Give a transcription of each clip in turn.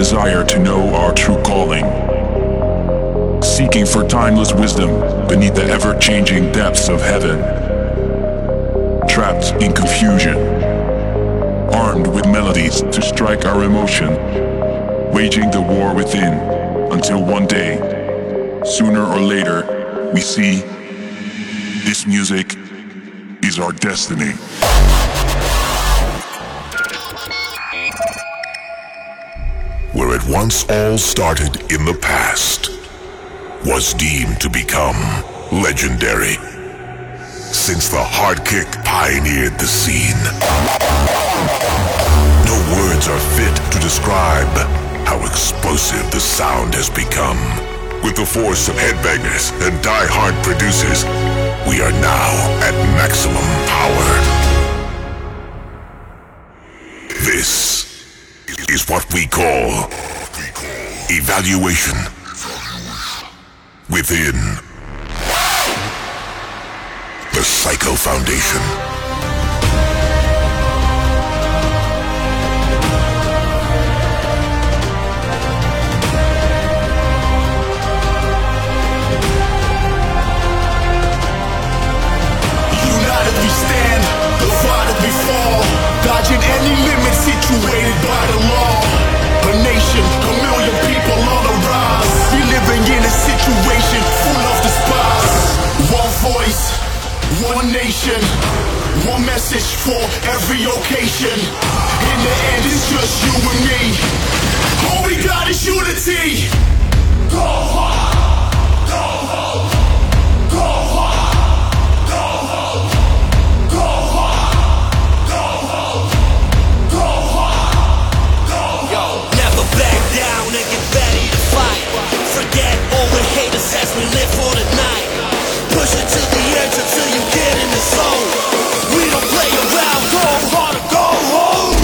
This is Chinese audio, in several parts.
desire to know our true calling. Seeking for timeless wisdom beneath the ever changing depths of heaven. Trapped in confusion. Armed with melodies to strike our emotion. Waging the war within until one day, sooner or later, we see this music is our destiny. Once all started in the past was deemed to become legendary. Since the hard kick pioneered the scene, no words are fit to describe how explosive the sound has become. With the force of headbangers and die-hard producers, we are now at maximum power. This is what we call evaluation within the Psycho Foundation. One nation, one message for every occasion. In the end, it's just you and me. All we got is unity. Go hard, go home, go hard, go home. Go hard, go home, go hard, go Yo, never back down and get ready to fight. Forget all the haters as we live for the night. Push it to the edge until you get in the zone. We don't play around, go hard or go home.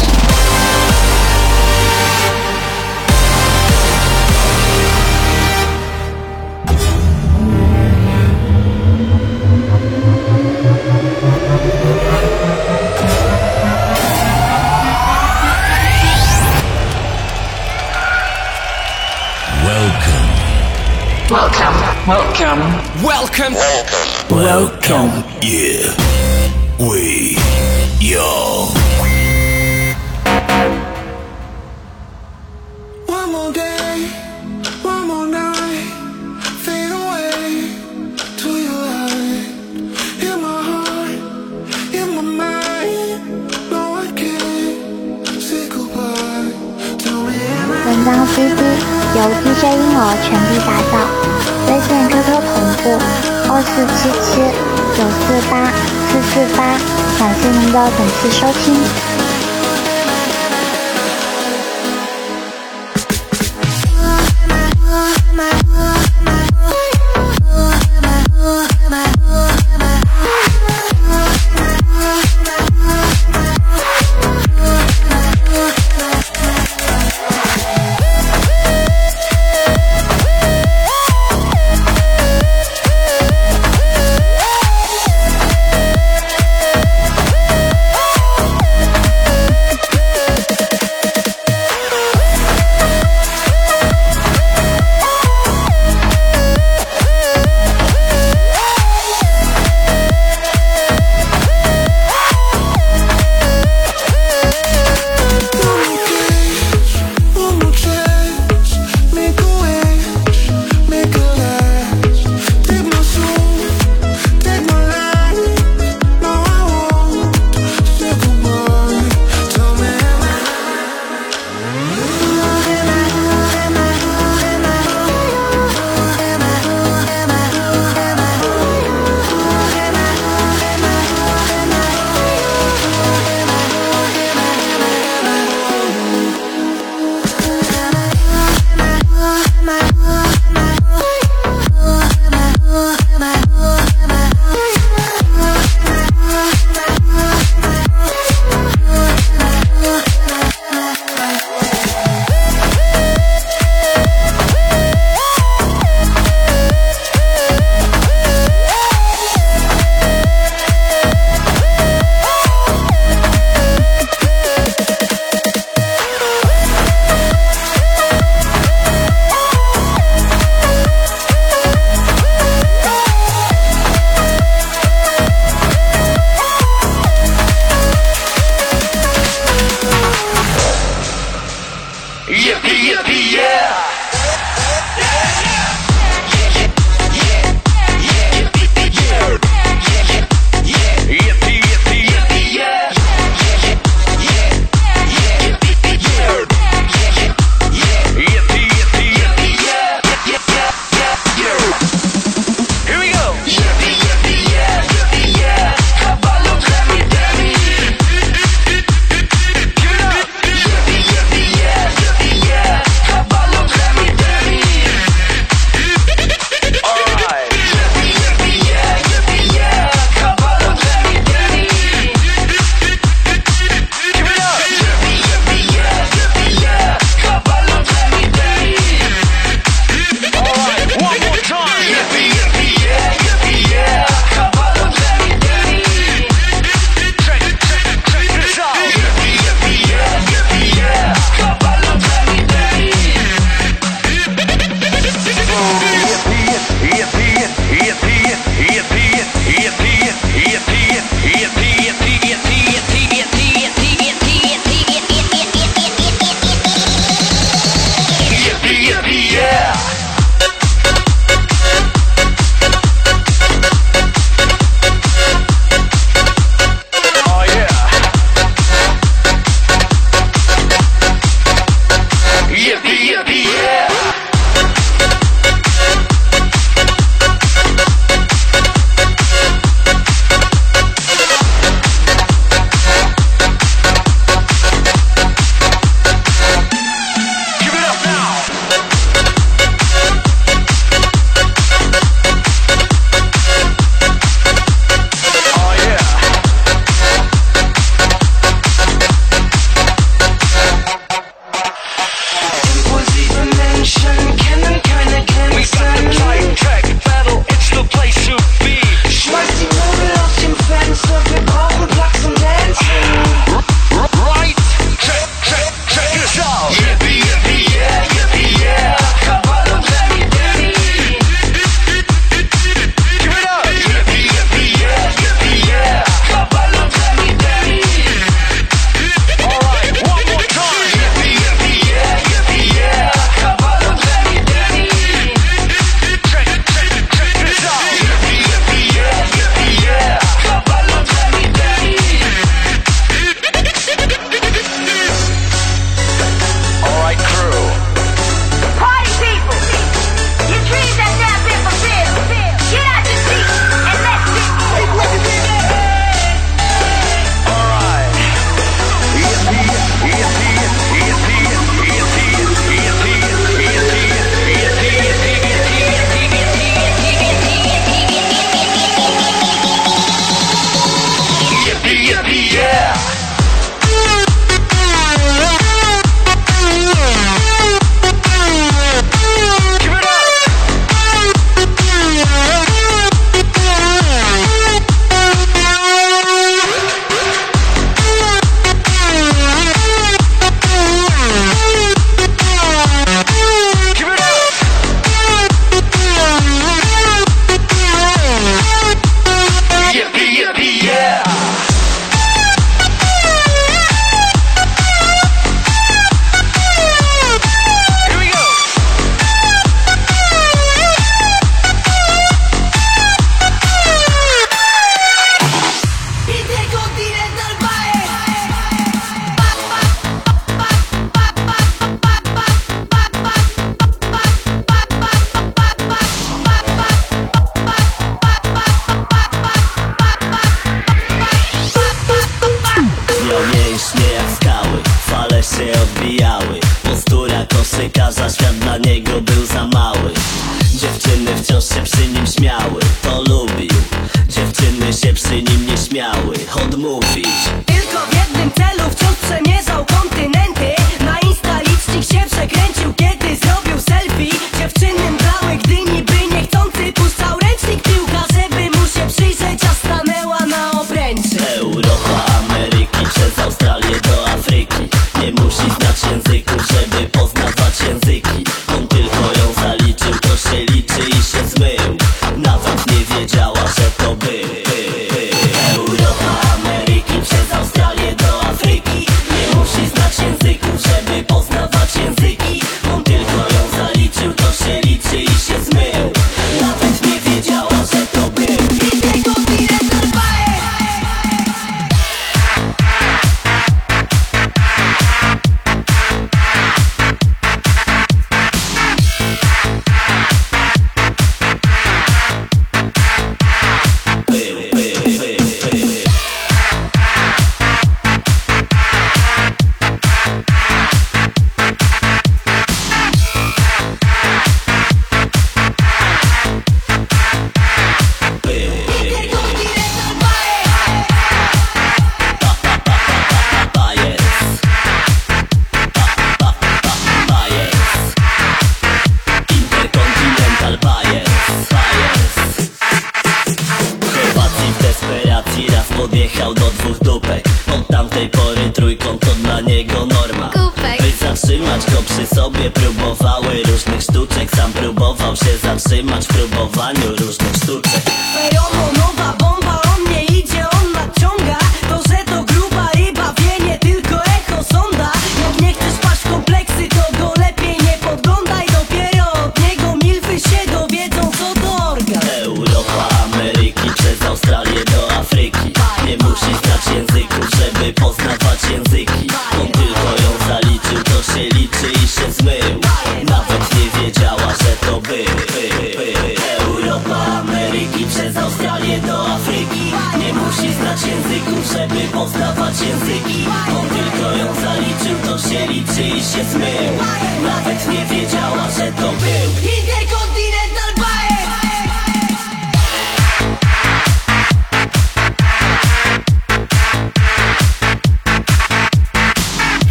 Welcome. Welcome. Welcome. Welcome. Yeah. We. Yo. One more day, one more night, fade away to your light. In my heart, in my mind, no I can't say goodbye. Tell me 文章 CD 由 DJ 婴儿全力打造，微信 QQ 同步 二四七七九四八四四八，感谢您的本次收听。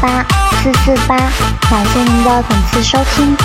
八四四八，感谢您的本次收听。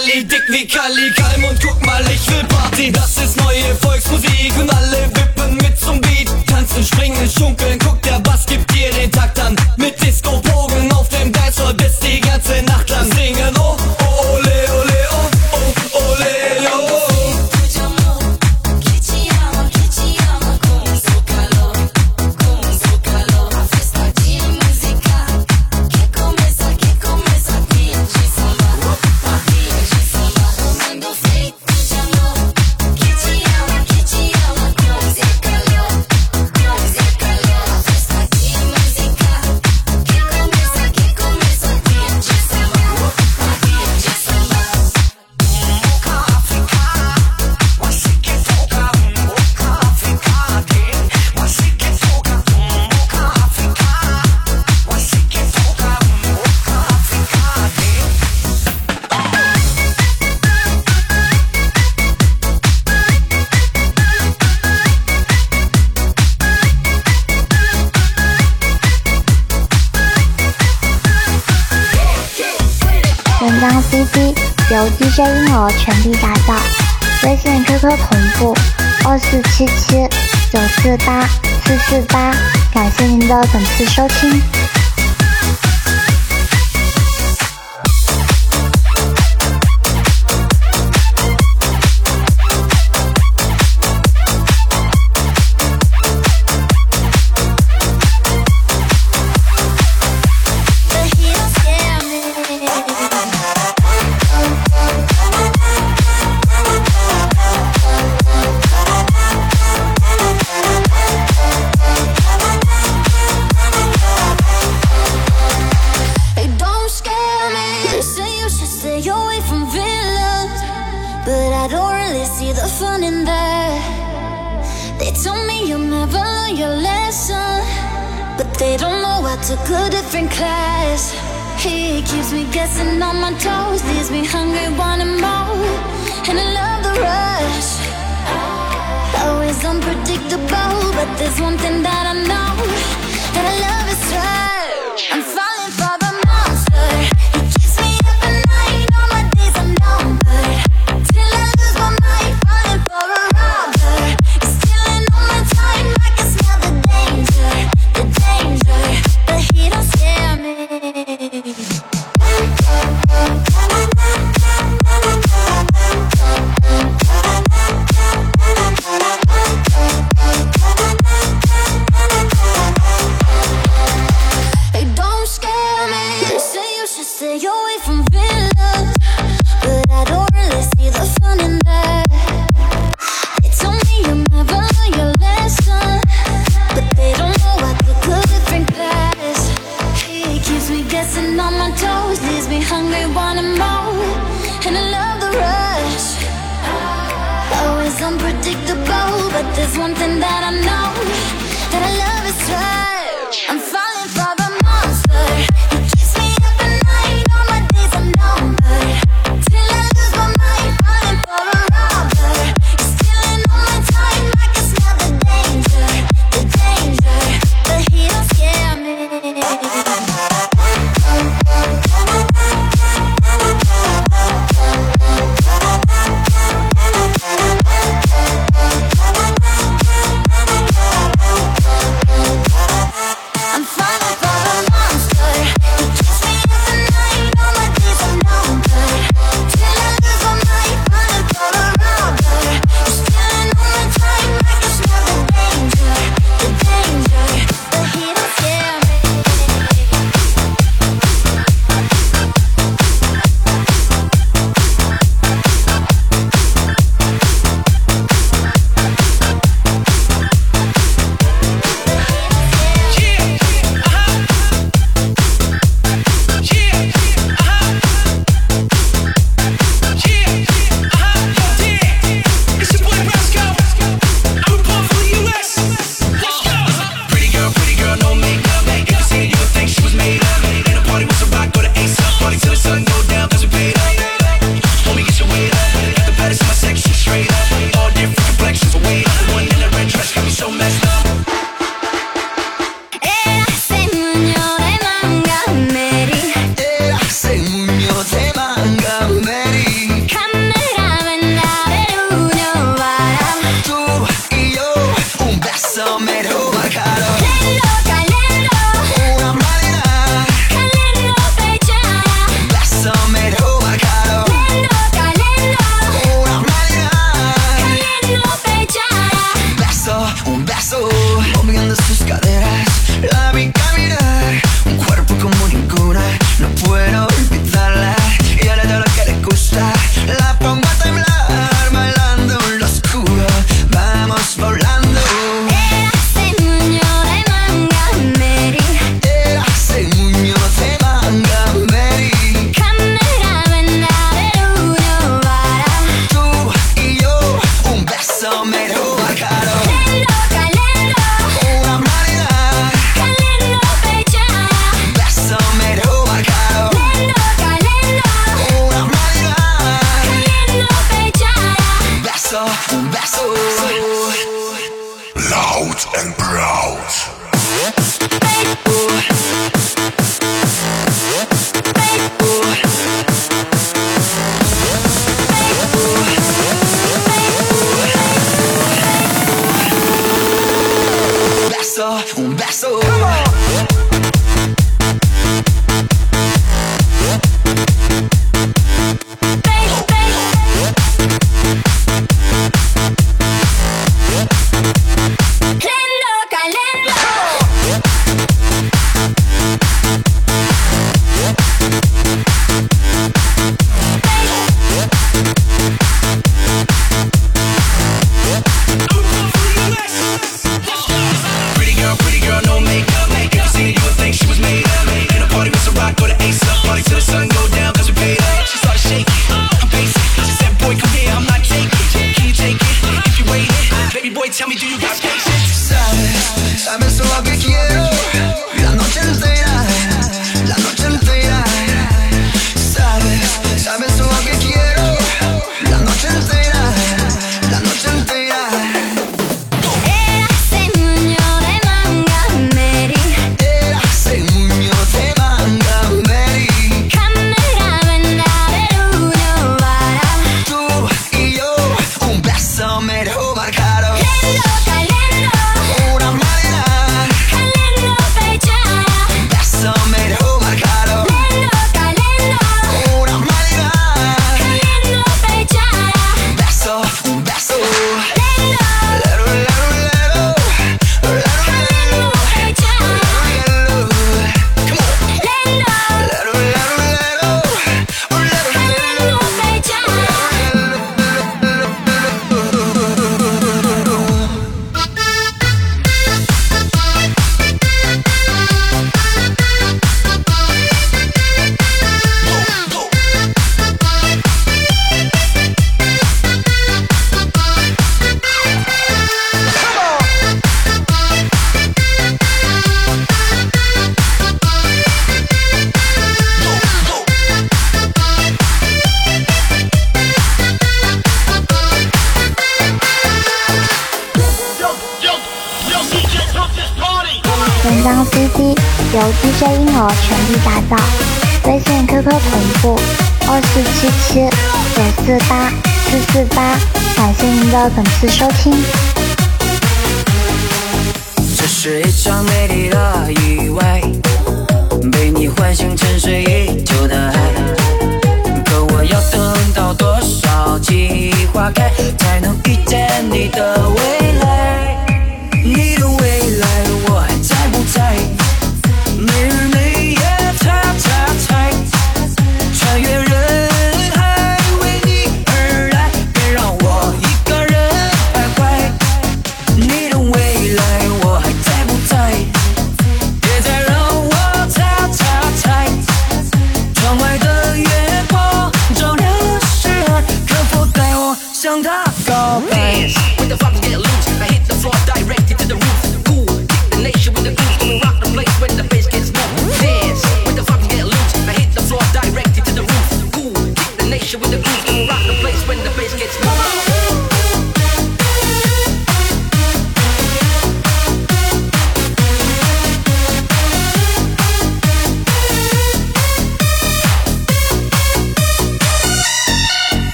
Kalli, dick wie Kalli, kalm und guck mal, ich will Party. Das ist neue Volksmusik und alle wippen mit zum Beat. Tanzen, springen, schunkeln, guck, der Bass gibt dir den Takt an. Mit Disco-Bogen auf dem Dancefloor bis die ganze Nacht. 本地打造，微信 QQ 同步二四七七九四八四四八，感谢您的本次收听。全力打造，微信、QQ 同步二四七七九四八四四八，感谢您的本次收听。这是一场美丽的意外，被你唤醒沉睡已久的爱。可我要等到多少季花开，才能遇见你的未来？你的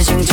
别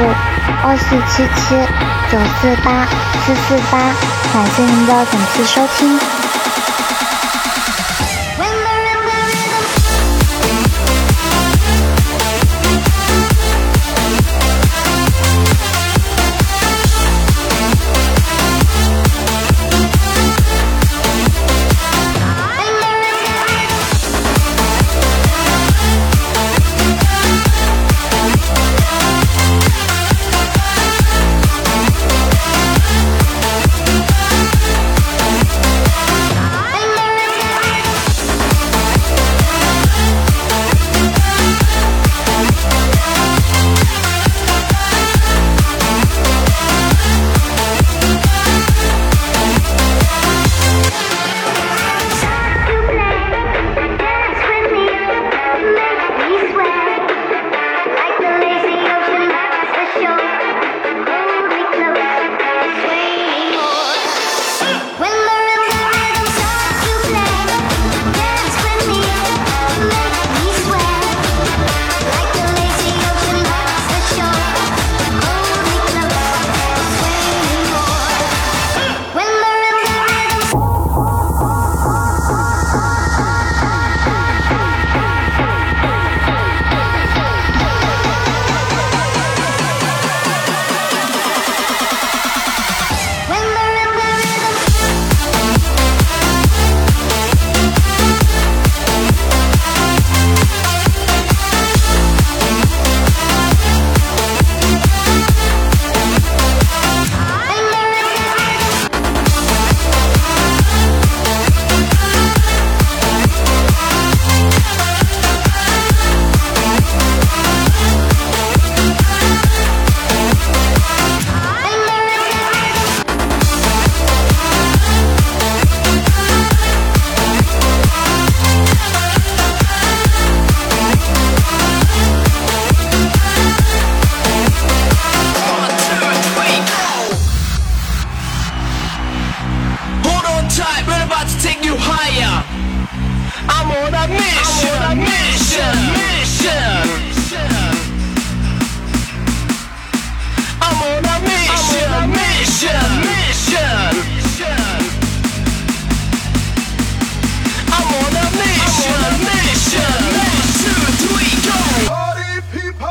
五二四七七九四八四四八，感谢您的本次收听。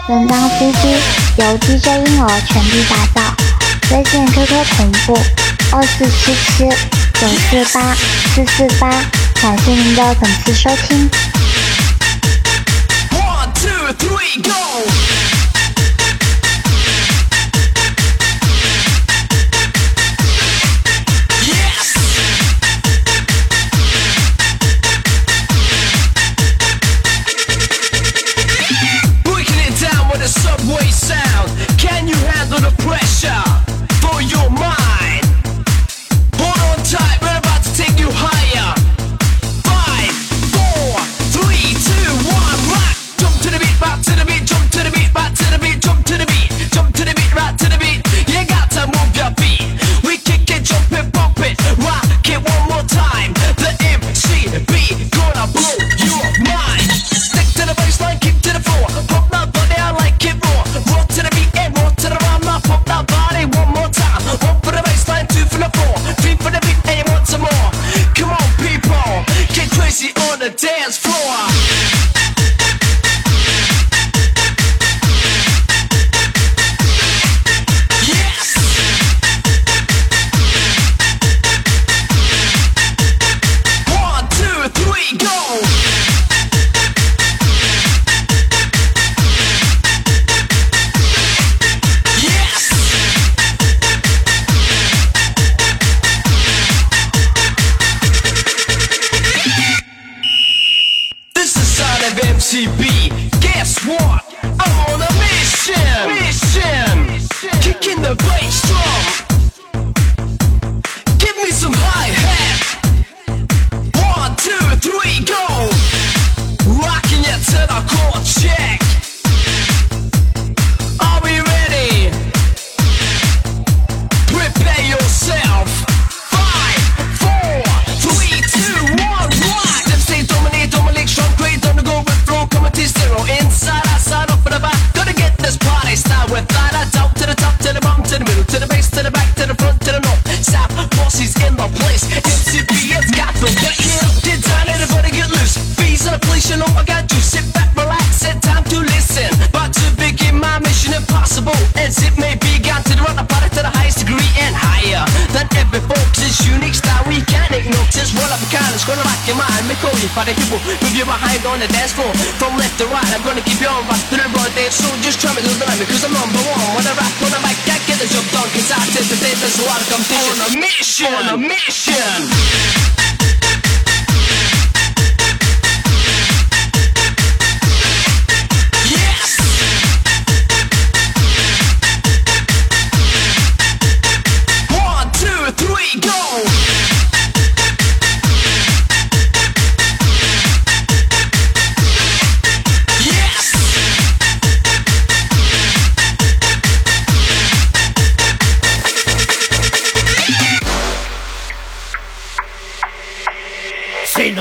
本张 cc 由 dj 婴儿全力打造。微信 qq 同步二四七七九四八四四八感谢您的本次收听。One two three go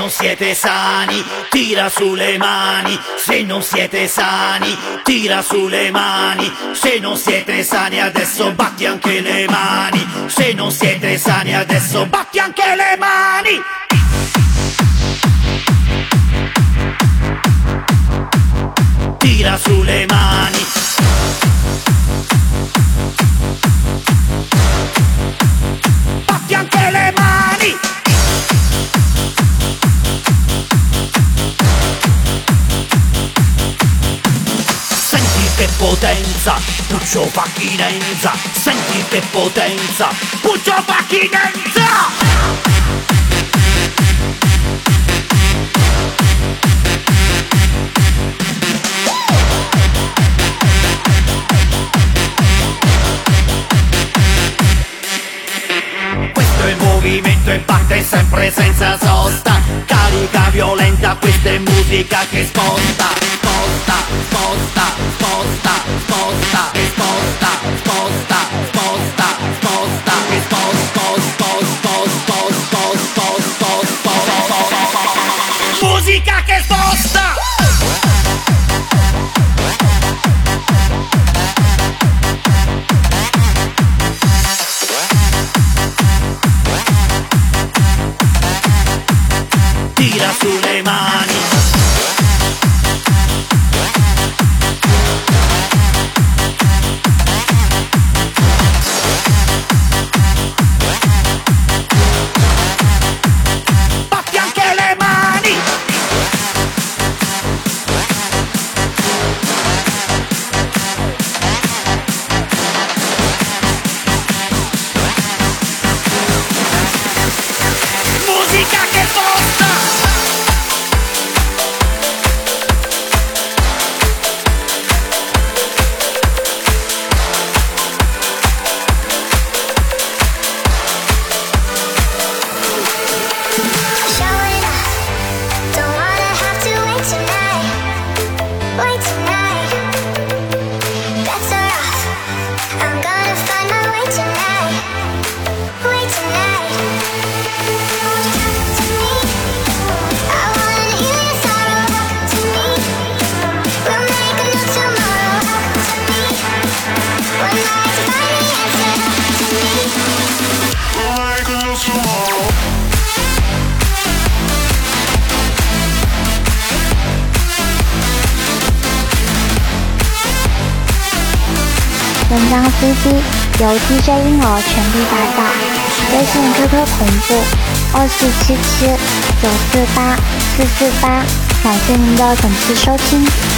non siete sani, tira sulle mani. Se non siete sani, tira sulle mani. Se non siete sani, adesso batti anche le mani. Se non siete sani, adesso batti anche le mani. Tira sulle mani. Potenza, Puccio Facchinenza Senti che potenza, Puccio il movimento e batte sempre senza sosta Carica violenta, questa è musica che sposta Sposta, sposta, sposta, sposta E sposta, sposta, E sposta, sposta, sposta, sposta, sposta, sposta Musica che sposta! DJ 婴儿全力打造，微信 QQ 同步二四七七九四八四四八，感谢您的本次收听。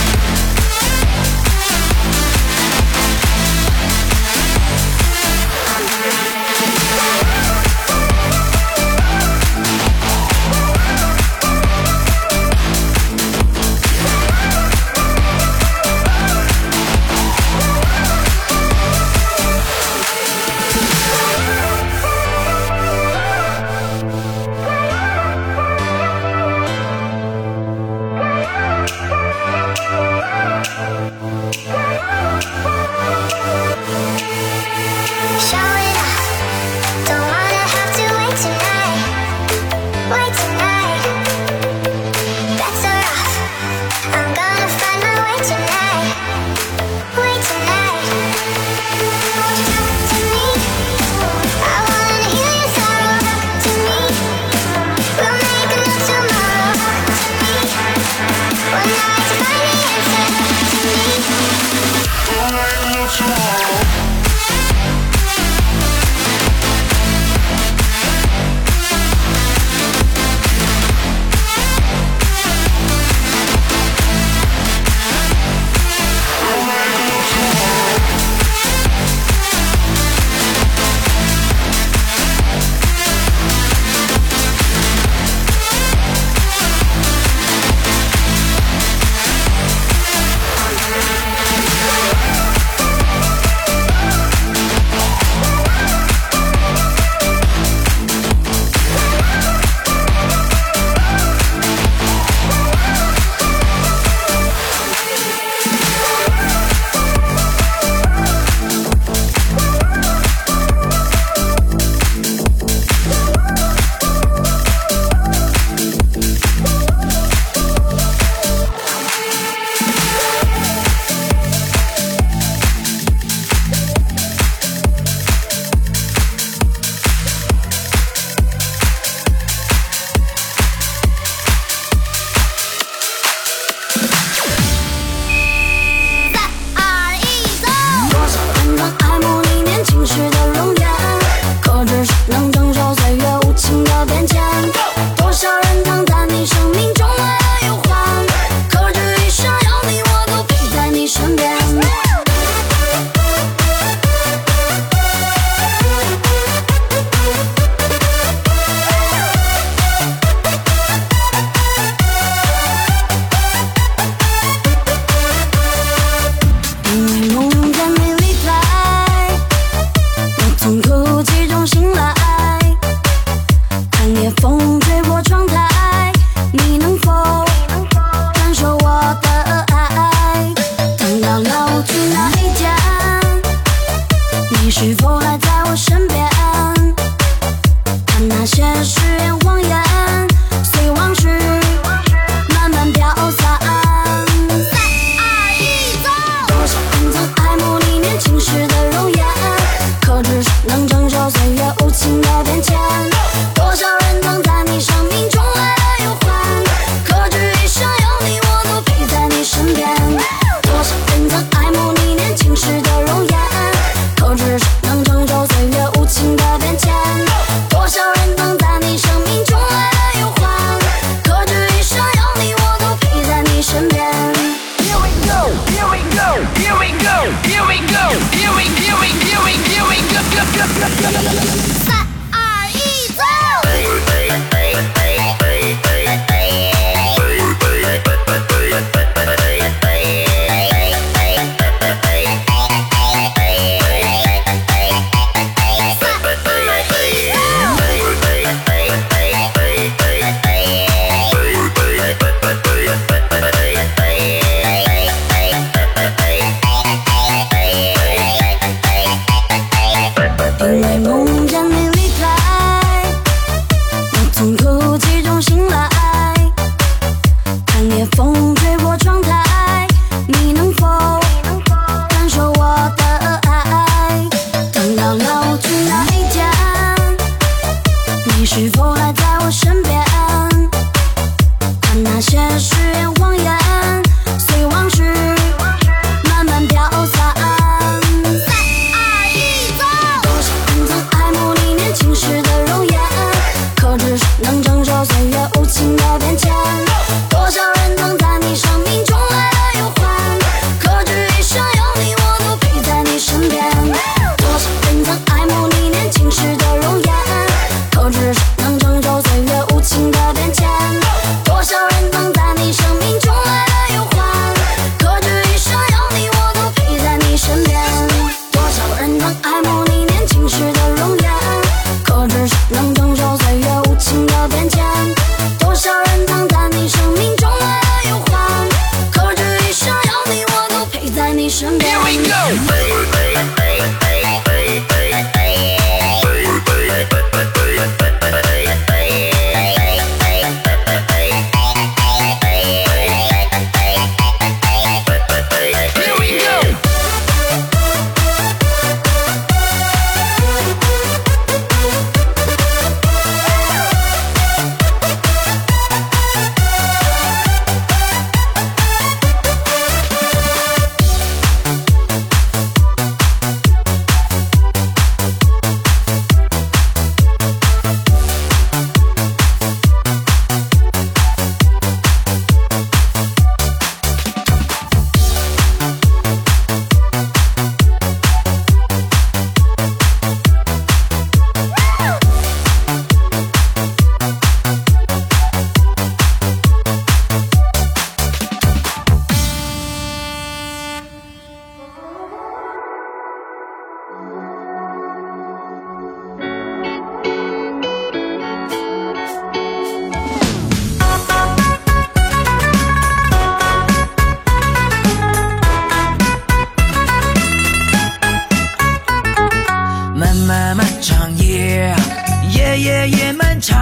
夜夜漫长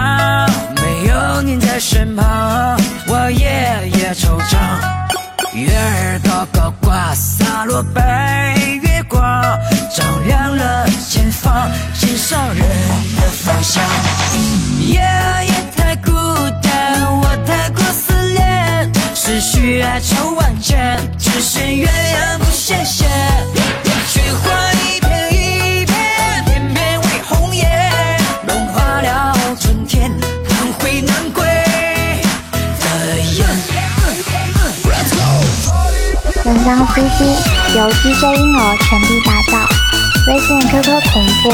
没有你在身旁我夜夜惆怅。月儿高高挂洒落白月光照亮了前方心上人的方向夜夜太孤单我太过思念思绪哀愁万千只羡鸳鸯不羡仙雪花本张 CD 由 DJ 婴儿全力打造，微信 QQ 同步，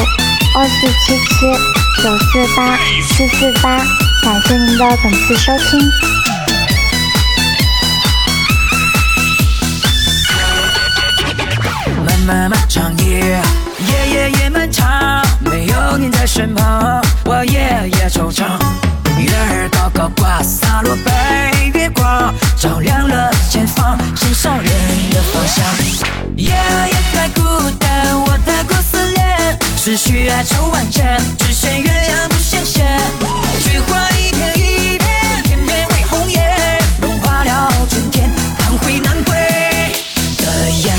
二四七七九四八四四八，感谢您的本次收听。漫漫漫长夜，夜夜夜漫长，没有你在身旁，我夜夜惆怅。月儿高高挂洒落白月光照亮了前方心上人的方向夜夜太孤单我太过思念思绪哀愁万千只羡鸳鸯不羡仙雪花一片一片片片为红颜融化了春天盼回南归的雁